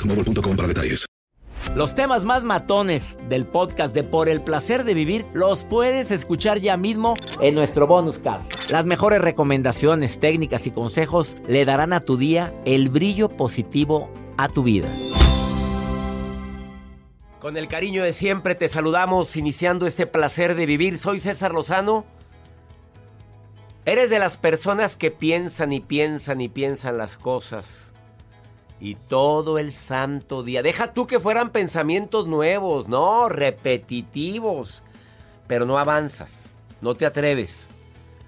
boostmobile.com para detalles. Los temas más matones del podcast de Por el placer de vivir los puedes escuchar ya mismo en nuestro bonus cast. Las mejores recomendaciones, técnicas y consejos le darán a tu día el brillo positivo a tu vida. Con el cariño de siempre te saludamos iniciando este placer de vivir. Soy César Lozano. Eres de las personas que piensan y piensan y piensan las cosas. Y todo el santo día. Deja tú que fueran pensamientos nuevos, no, repetitivos. Pero no avanzas, no te atreves.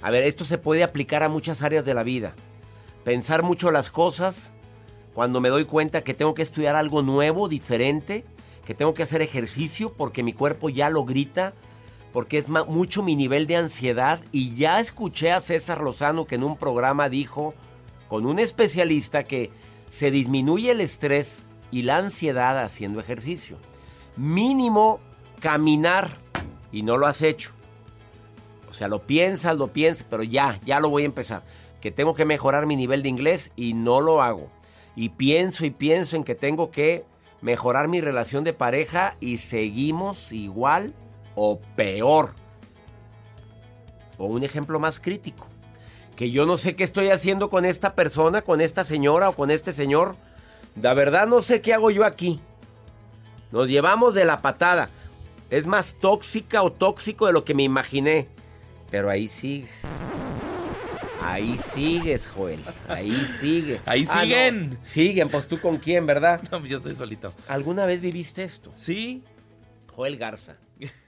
A ver, esto se puede aplicar a muchas áreas de la vida. Pensar mucho las cosas cuando me doy cuenta que tengo que estudiar algo nuevo, diferente, que tengo que hacer ejercicio porque mi cuerpo ya lo grita, porque es mucho mi nivel de ansiedad. Y ya escuché a César Lozano que en un programa dijo, con un especialista, que se disminuye el estrés y la ansiedad haciendo ejercicio. Mínimo caminar y no lo has hecho. O sea, lo piensas, lo piensas, pero ya, ya lo voy a empezar. Que tengo que mejorar mi nivel de inglés y no lo hago. Y pienso y pienso en que tengo que mejorar mi relación de pareja y seguimos igual o peor. O un ejemplo más crítico que yo no sé qué estoy haciendo con esta persona, con esta señora o con este señor. La verdad no sé qué hago yo aquí. Nos llevamos de la patada. Es más tóxica o tóxico de lo que me imaginé. Pero ahí sigues. Ahí sigues, Joel. Ahí sigue. Ahí Ah, siguen. no. Siguen, pues tú con quién, ¿verdad? No, yo soy solito. ¿Alguna vez viviste esto? Sí. Joel Garza.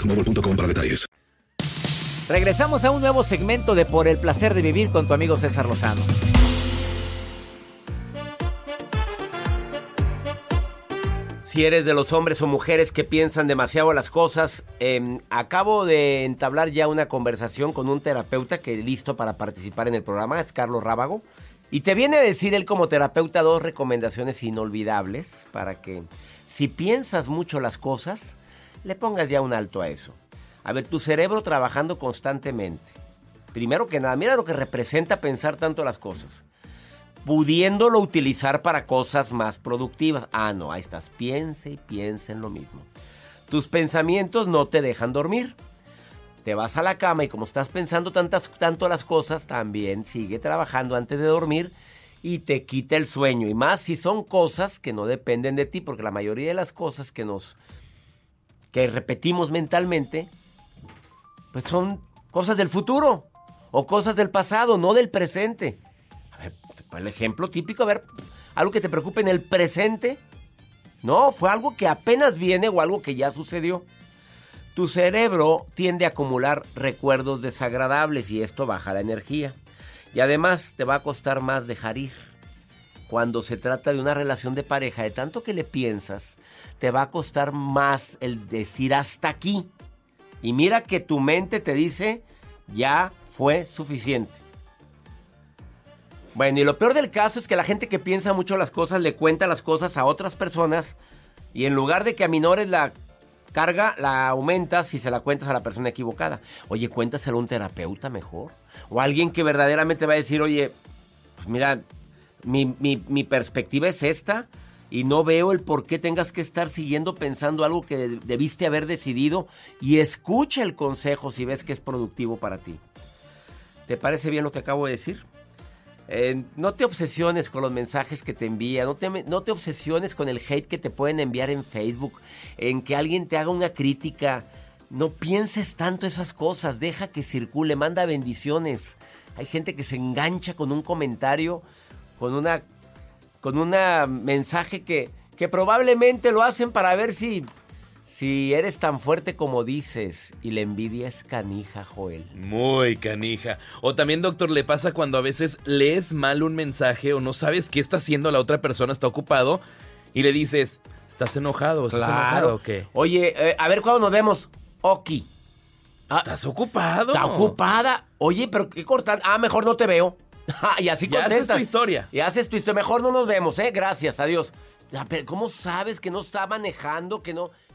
boostmobile.com para detalles. Regresamos a un nuevo segmento de Por el placer de vivir con tu amigo César Lozano. Si eres de los hombres o mujeres que piensan demasiado las cosas, eh, acabo de entablar ya una conversación con un terapeuta que listo para participar en el programa, es Carlos Rábago. Y te viene a decir él como terapeuta dos recomendaciones inolvidables para que si piensas mucho las cosas, le pongas ya un alto a eso. A ver, tu cerebro trabajando constantemente. Primero que nada, mira lo que representa pensar tanto las cosas. Pudiéndolo utilizar para cosas más productivas. Ah, no, ahí estás. Piense y piense en lo mismo. Tus pensamientos no te dejan dormir. Te vas a la cama y como estás pensando tantas, tanto las cosas, también sigue trabajando antes de dormir y te quita el sueño. Y más si son cosas que no dependen de ti, porque la mayoría de las cosas que nos que repetimos mentalmente, pues son cosas del futuro o cosas del pasado, no del presente. A ver, el ejemplo típico, a ver, algo que te preocupe en el presente, No, fue algo que apenas viene o algo que ya sucedió. Tu cerebro tiende a acumular recuerdos desagradables y esto baja la energía. Y además te va a costar más dejar ir. Cuando se trata de una relación de pareja, de tanto que le piensas, te va a costar más el decir hasta aquí. Y mira que tu mente te dice, ya fue suficiente. Bueno, y lo peor del caso es que la gente que piensa mucho las cosas le cuenta las cosas a otras personas y en lugar de que aminores la carga, la aumentas si se la cuentas a la persona equivocada. Oye, cuéntaselo a un terapeuta mejor. O alguien que verdaderamente va a decir, oye, pues mira, mi, mi perspectiva es esta y no veo el por qué tengas que estar siguiendo pensando algo que debiste haber decidido y escucha el consejo si ves que es productivo para ti. ¿Te parece bien lo que acabo de decir? Eh, no te obsesiones con los mensajes que te envían, no te, no te obsesiones con el hate que te pueden enviar en Facebook, en que alguien te haga una crítica. No pienses tanto esas cosas, deja que circule, manda bendiciones. Hay gente que se engancha con un comentario, con una con un mensaje que, que probablemente lo hacen para ver si si eres tan fuerte como dices y la envidia es canija, Joel. Muy canija. O también, doctor, le pasa cuando a veces lees mal un mensaje o no sabes qué está haciendo la otra persona, está ocupado y le dices, ¿estás enojado? ¿Estás enojado o qué? Oye, eh, a ver cuándo nos vemos. Oki. Ah, ¿Estás ocupado? ¿Está ocupada? Oye, pero qué cortan. Ah, mejor no te veo. y así ya haces tu historia. Y haces tu historia. Mejor no nos vemos, ¿eh? Gracias, adiós. ¿Cómo sabes que no está manejando, que no...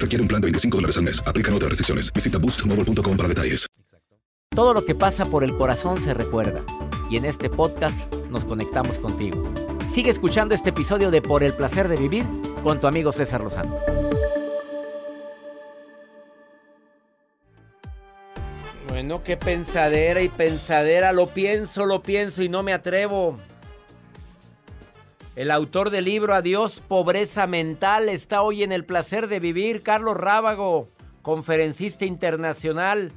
requiere un plan de 25 dólares al mes. Aplican otras restricciones. Visita boostmobile para detalles. Todo lo que pasa por el corazón se recuerda. Y en este podcast nos conectamos contigo. Sigue escuchando este episodio de Por el placer de vivir con tu amigo César Lozano. Bueno, qué pensadera y pensadera. Lo pienso, lo pienso y no me atrevo. El autor del libro Adiós, pobreza mental está hoy en el placer de vivir, Carlos Rábago conferencista internacional,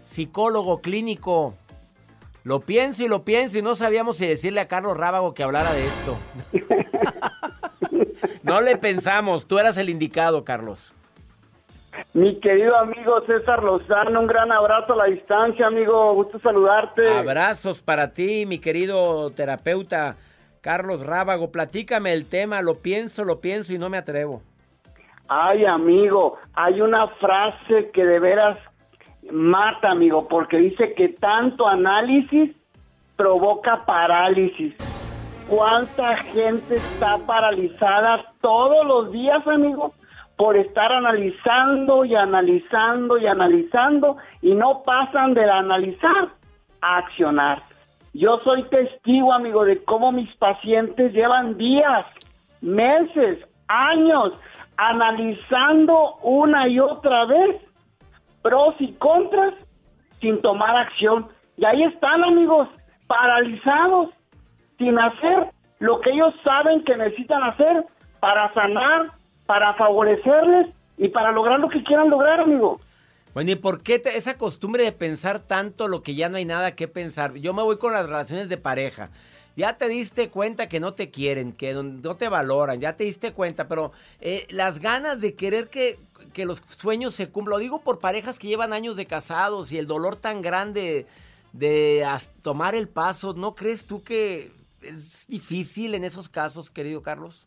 psicólogo clínico. Lo pienso y lo pienso y no sabíamos si decirle a Carlos Rábago que hablara de esto. no le pensamos, tú eras el indicado, Carlos. Mi querido amigo César Lozano, un gran abrazo a la distancia, amigo, gusto saludarte. Abrazos para ti, mi querido terapeuta Carlos Rábago. Platícame el tema, lo pienso, lo pienso y no me atrevo. Ay, amigo, hay una frase que de veras mata, amigo, porque dice que tanto análisis provoca parálisis. ¿Cuánta gente está paralizada todos los días, amigo? Por estar analizando y analizando y analizando y no pasan del analizar a accionar. Yo soy testigo, amigo, de cómo mis pacientes llevan días, meses, años analizando una y otra vez pros y contras sin tomar acción. Y ahí están amigos, paralizados, sin hacer lo que ellos saben que necesitan hacer para sanar, para favorecerles y para lograr lo que quieran lograr, amigo. Bueno, ¿y por qué esa costumbre de pensar tanto lo que ya no hay nada que pensar? Yo me voy con las relaciones de pareja ya te diste cuenta que no te quieren, que no te valoran, ya te diste cuenta, pero eh, las ganas de querer que, los sueños se cumplan, lo digo por parejas que llevan años de casados y el dolor tan grande de tomar el paso, ¿no crees tú que es difícil en esos casos, querido Carlos?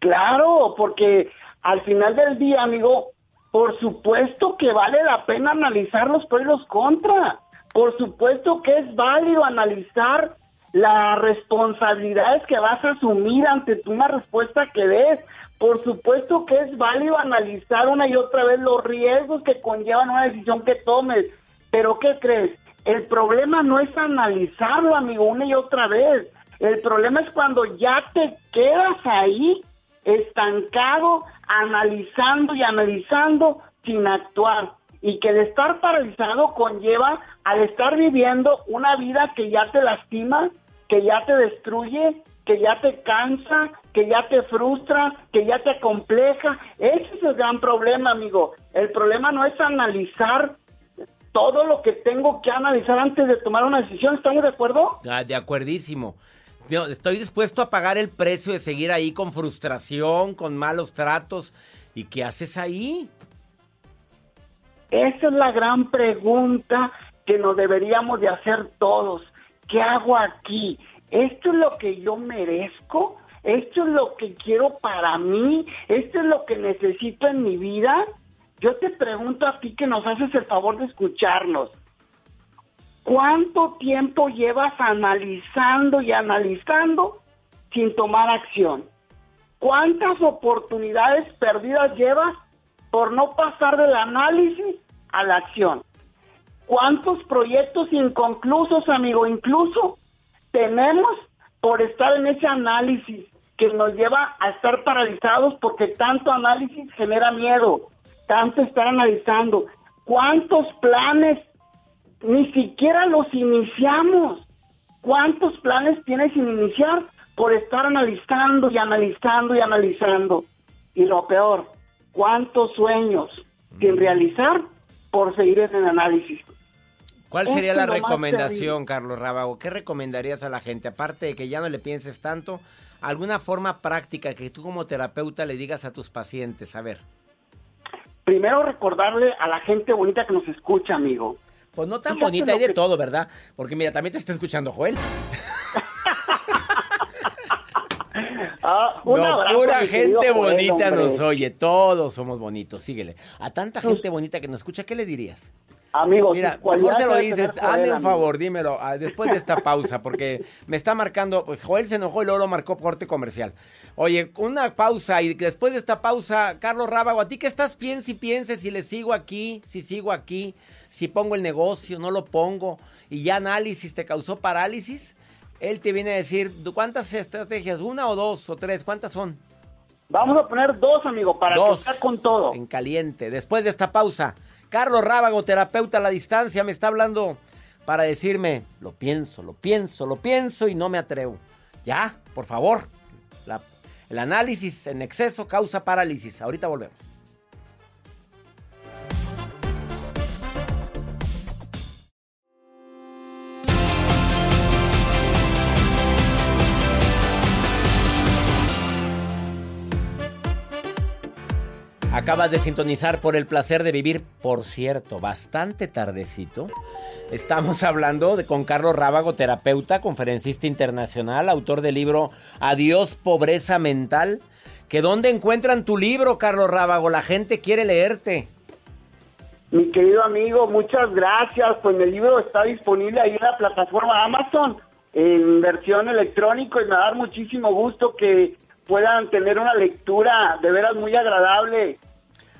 Claro, porque al final del día, amigo, por supuesto que vale la pena analizar los pros y los contras. Por supuesto que es válido analizar las responsabilidades que vas a asumir ante una respuesta que des. Por supuesto que es válido analizar una y otra vez los riesgos que conllevan una decisión que tomes. Pero ¿qué crees? El problema no es analizarlo, amigo, una y otra vez. El problema es cuando ya te quedas ahí estancado, analizando y analizando sin actuar. Y que el estar paralizado conlleva al estar viviendo una vida que ya te lastima, que ya te destruye, que ya te cansa, que ya te frustra, que ya te compleja. Ese es el gran problema, amigo. El problema no es analizar todo lo que tengo que analizar antes de tomar una decisión. ¿Estamos de acuerdo? Ah, de acuerdísimo. Estoy dispuesto a pagar el precio de seguir ahí con frustración, con malos tratos. ¿Y qué haces ahí? Esa es la gran pregunta que nos deberíamos de hacer todos. ¿Qué hago aquí? ¿Esto es lo que yo merezco? ¿Esto es lo que quiero para mí? ¿Esto es lo que necesito en mi vida? Yo te pregunto a ti que nos haces el favor de escucharnos. ¿Cuánto tiempo llevas analizando y analizando sin tomar acción? ¿Cuántas oportunidades perdidas llevas por no pasar del análisis a la acción? ¿Cuántos proyectos inconclusos, amigo, incluso tenemos por estar en ese análisis que nos lleva a estar paralizados porque tanto análisis genera miedo, tanto estar analizando? ¿Cuántos planes ni siquiera los iniciamos? ¿Cuántos planes tienes sin iniciar por estar analizando y analizando y analizando? Y lo peor, ¿cuántos sueños sin realizar por seguir en el análisis? ¿Cuál sería la recomendación, Carlos Rábago? ¿Qué recomendarías a la gente? Aparte de que ya no le pienses tanto, alguna forma práctica que tú como terapeuta le digas a tus pacientes. A ver. Primero recordarle a la gente bonita que nos escucha, amigo. Pues no tan bonita, hay de todo, ¿verdad? Porque mira, también te está escuchando Joel. Ah, pura gente bonita nos oye, todos somos bonitos, síguele. A tanta gente bonita que nos escucha, ¿qué le dirías? Amigos, mira, mejor se lo dices, hazme un favor, dímelo, ah, después de esta pausa, porque me está marcando, pues Joel se enojó y luego lo marcó corte comercial. Oye, una pausa y después de esta pausa, Carlos Rábago, ¿a ti qué estás? Piensa y piense si le sigo aquí, si sigo aquí, si pongo el negocio, no lo pongo, y ya análisis te causó parálisis. Él te viene a decir, ¿cuántas estrategias? ¿Una o dos o tres? ¿Cuántas son? Vamos a poner dos, amigo, para dos, con todo. En caliente. Después de esta pausa, Carlos Rábago, terapeuta a la distancia, me está hablando para decirme, lo pienso, lo pienso, lo pienso y no me atrevo. Ya, por favor. el análisis en exceso causa parálisis. Ahorita volvemos. Acabas de sintonizar por el placer de vivir, por cierto, bastante tardecito. Estamos hablando de, con Carlos Rábago, terapeuta, conferencista internacional, autor del libro Adiós, pobreza mental. ¿Que dónde encuentran tu libro, Carlos Rábago? La gente quiere leerte. Mi querido amigo, muchas gracias. Pues el libro está disponible ahí en la plataforma Amazon en versión electrónica y me va a dar muchísimo gusto que puedan tener una lectura de veras muy agradable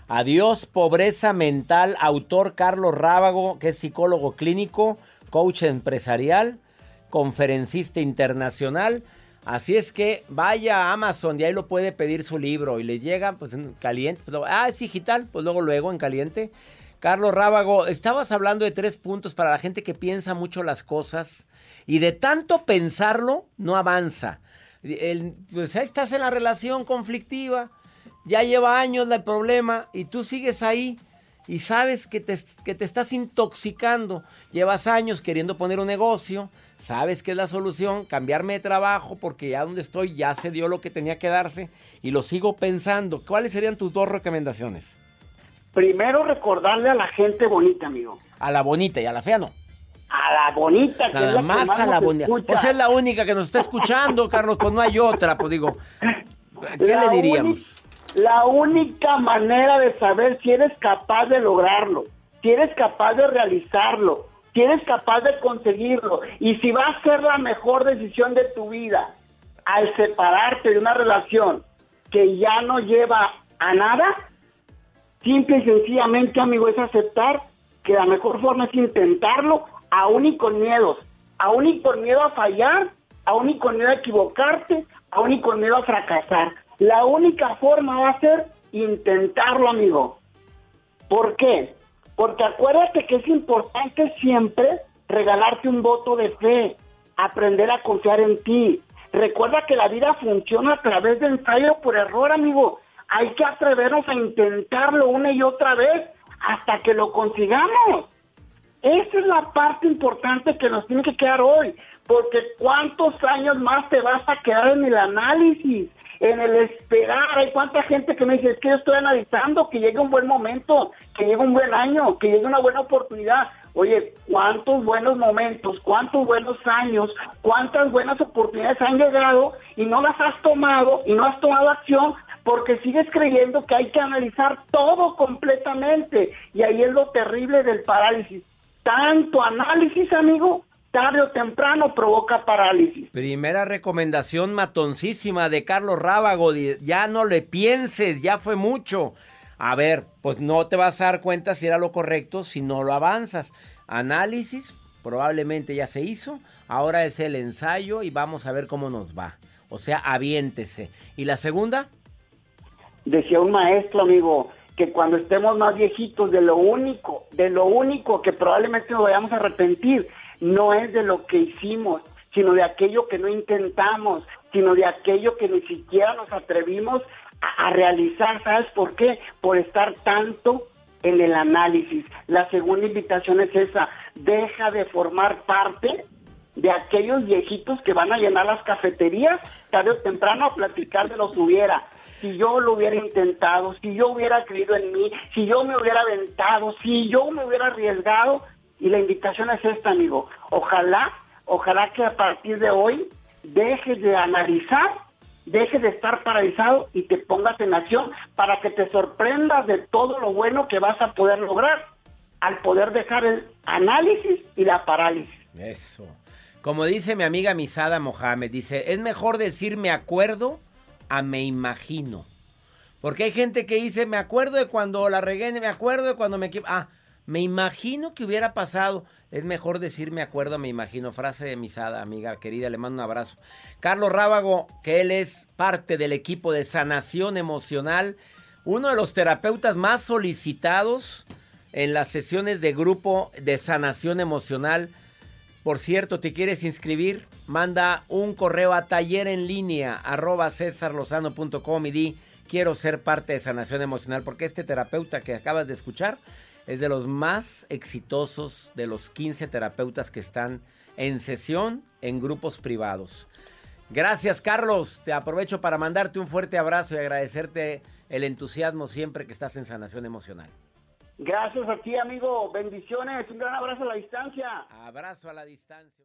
Adiós, pobreza mental, autor Carlos Rábago, que es psicólogo clínico, coach empresarial, conferencista internacional. Así es que vaya a Amazon y ahí lo puede pedir su libro y le llega pues en caliente. Pues, ah, es digital, pues luego, luego en caliente. Carlos Rábago, estabas hablando de tres puntos para la gente que piensa mucho las cosas y de tanto pensarlo no avanza. El, pues ahí estás en la relación conflictiva ya lleva años el problema y tú sigues ahí y sabes que te, que te estás intoxicando. Llevas años queriendo poner un negocio, sabes que es la solución, cambiarme de trabajo porque ya donde estoy ya se dio lo que tenía que darse y lo sigo pensando. ¿Cuáles serían tus dos recomendaciones? Primero recordarle a la gente bonita, amigo. A la bonita y a la fea no. A la bonita, que Nada es la más, más a la bonita. escucha. Pues es la única que nos está escuchando, Carlos, pues no hay otra, pues digo. ¿Qué La le diríamos? La única manera de saber si eres capaz de lograrlo, si eres capaz de realizarlo, si eres capaz de conseguirlo y si va a ser la mejor decisión de tu vida al separarte de una relación que ya no lleva a nada, simple y sencillamente, amigo, es aceptar que la mejor forma es intentarlo, aún y con miedos, aún y con miedo a fallar, aún y con miedo a equivocarte, aún y con miedo a fracasar. La única forma va a ser intentarlo, amigo. ¿Por qué? Porque acuérdate que es importante siempre regalarte un voto de fe, aprender a confiar en ti. Recuerda que la vida funciona a través de ensayo por error, amigo. Hay que atrevernos a intentarlo una y otra vez hasta que lo consigamos. Esa es la parte importante que nos tiene que quedar hoy, porque cuántos años más te vas a quedar en el análisis, en el esperar. Hay cuánta gente que me dice, es que yo estoy analizando que llegue un buen momento, que llegue un buen año, que llegue una buena oportunidad. Oye, cuántos buenos momentos, cuántos buenos años, cuántas buenas oportunidades han llegado y no las has tomado y no has tomado acción porque sigues creyendo que hay que analizar todo completamente. Y ahí es lo terrible del parálisis. Tanto análisis, amigo, tarde o temprano provoca parálisis. Primera recomendación matoncísima de Carlos Rábago. Ya no le pienses, ya fue mucho. A ver, pues no te vas a dar cuenta si era lo correcto si no lo avanzas. Análisis, probablemente ya se hizo. Ahora es el ensayo y vamos a ver cómo nos va. O sea, aviéntese. ¿Y la segunda? Decía un maestro, amigo, que cuando estemos más viejitos, de lo único, de lo único que probablemente nos vayamos a arrepentir, no es de lo que hicimos, sino de aquello que no intentamos, sino de aquello que ni siquiera nos atrevimos a, realizar. ¿Sabes por qué? Por estar tanto en el análisis. La segunda invitación es esa, deja de formar parte de aquellos viejitos que van a llenar las cafeterías tarde o temprano a platicar de los hubiera. Si yo lo hubiera intentado, si yo hubiera creído en mí, si yo me hubiera aventado, si yo me hubiera arriesgado. Y la invitación es esta, amigo. Ojalá, ojalá que a partir de hoy dejes de analizar, dejes de estar paralizado y te pongas en acción para que te sorprendas de todo lo bueno que vas a poder lograr al poder dejar el análisis y la parálisis. Eso. Como dice mi amiga Misada Mohamed, dice, es mejor decir me acuerdo a me imagino. Porque hay gente que dice, me acuerdo de cuando la regué, me acuerdo de cuando me... Ah, me imagino que hubiera pasado. Es mejor decir me acuerdo, me imagino. Frase de Misada, amiga querida, le mando un abrazo. Carlos Rábago, que él es parte del equipo de sanación emocional, uno de los terapeutas más solicitados en las sesiones de grupo de sanación emocional. Por cierto, ¿te quieres inscribir? Manda un correo a taller en línea arroba y di quiero ser parte de sanación emocional porque este terapeuta que acabas de escuchar es de los más exitosos de los 15 terapeutas que están en sesión en grupos privados. Gracias Carlos, te aprovecho para mandarte un fuerte abrazo y agradecerte el entusiasmo siempre que estás en sanación emocional. Gracias a ti, amigo. Bendiciones. Un gran abrazo a la distancia. Abrazo a la distancia.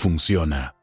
funciona.